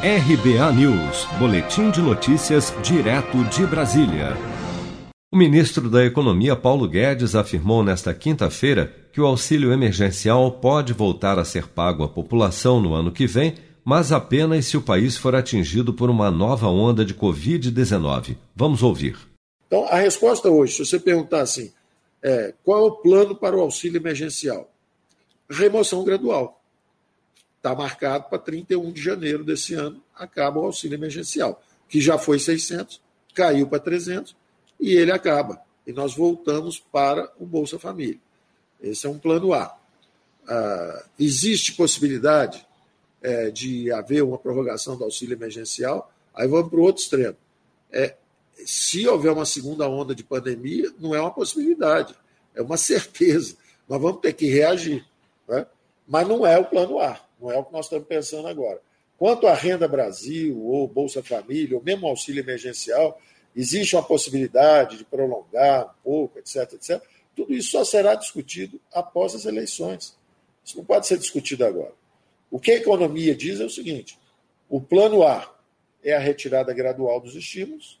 RBA News, Boletim de Notícias, direto de Brasília. O ministro da Economia, Paulo Guedes, afirmou nesta quinta-feira que o auxílio emergencial pode voltar a ser pago à população no ano que vem, mas apenas se o país for atingido por uma nova onda de Covid-19. Vamos ouvir. Então, a resposta hoje, se você perguntar assim, é, qual é o plano para o auxílio emergencial? Remoção gradual. Está marcado para 31 de janeiro desse ano, acaba o auxílio emergencial, que já foi 600, caiu para 300 e ele acaba. E nós voltamos para o Bolsa Família. Esse é um plano A. Ah, existe possibilidade é, de haver uma prorrogação do auxílio emergencial? Aí vamos para o outro extremo. É, se houver uma segunda onda de pandemia, não é uma possibilidade, é uma certeza. Nós vamos ter que reagir. Né? Mas não é o plano A, não é o que nós estamos pensando agora. Quanto à Renda Brasil, ou Bolsa Família, ou mesmo auxílio emergencial, existe uma possibilidade de prolongar um pouco, etc, etc. Tudo isso só será discutido após as eleições. Isso não pode ser discutido agora. O que a economia diz é o seguinte: o plano A é a retirada gradual dos estímulos,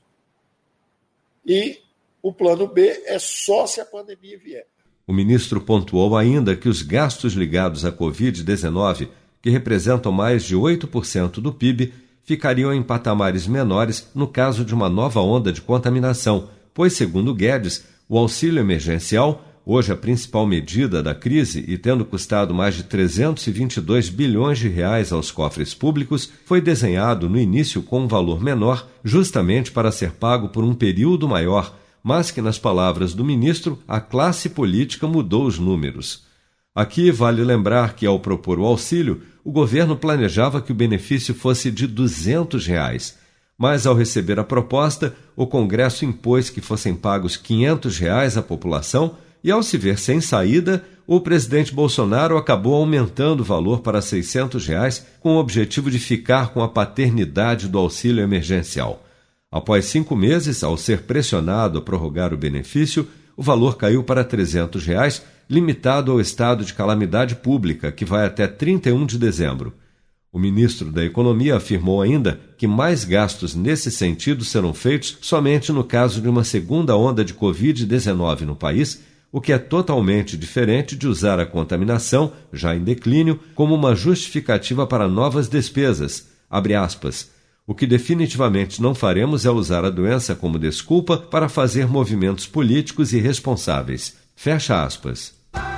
e o plano B é só se a pandemia vier. O ministro pontuou ainda que os gastos ligados à Covid-19, que representam mais de 8% do PIB, ficariam em patamares menores no caso de uma nova onda de contaminação, pois, segundo Guedes, o auxílio emergencial, hoje a principal medida da crise e tendo custado mais de 322 bilhões de reais aos cofres públicos, foi desenhado no início com um valor menor, justamente para ser pago por um período maior, mas que, nas palavras do ministro, a classe política mudou os números. Aqui vale lembrar que, ao propor o auxílio, o governo planejava que o benefício fosse de 200 reais, mas ao receber a proposta, o Congresso impôs que fossem pagos 500 reais à população e, ao se ver sem saída, o presidente Bolsonaro acabou aumentando o valor para 600 reais com o objetivo de ficar com a paternidade do auxílio emergencial. Após cinco meses, ao ser pressionado a prorrogar o benefício, o valor caiu para 300 reais, limitado ao estado de calamidade pública, que vai até 31 de dezembro. O ministro da Economia afirmou ainda que mais gastos nesse sentido serão feitos somente no caso de uma segunda onda de Covid-19 no país, o que é totalmente diferente de usar a contaminação, já em declínio, como uma justificativa para novas despesas. O que definitivamente não faremos é usar a doença como desculpa para fazer movimentos políticos irresponsáveis. Fecha aspas.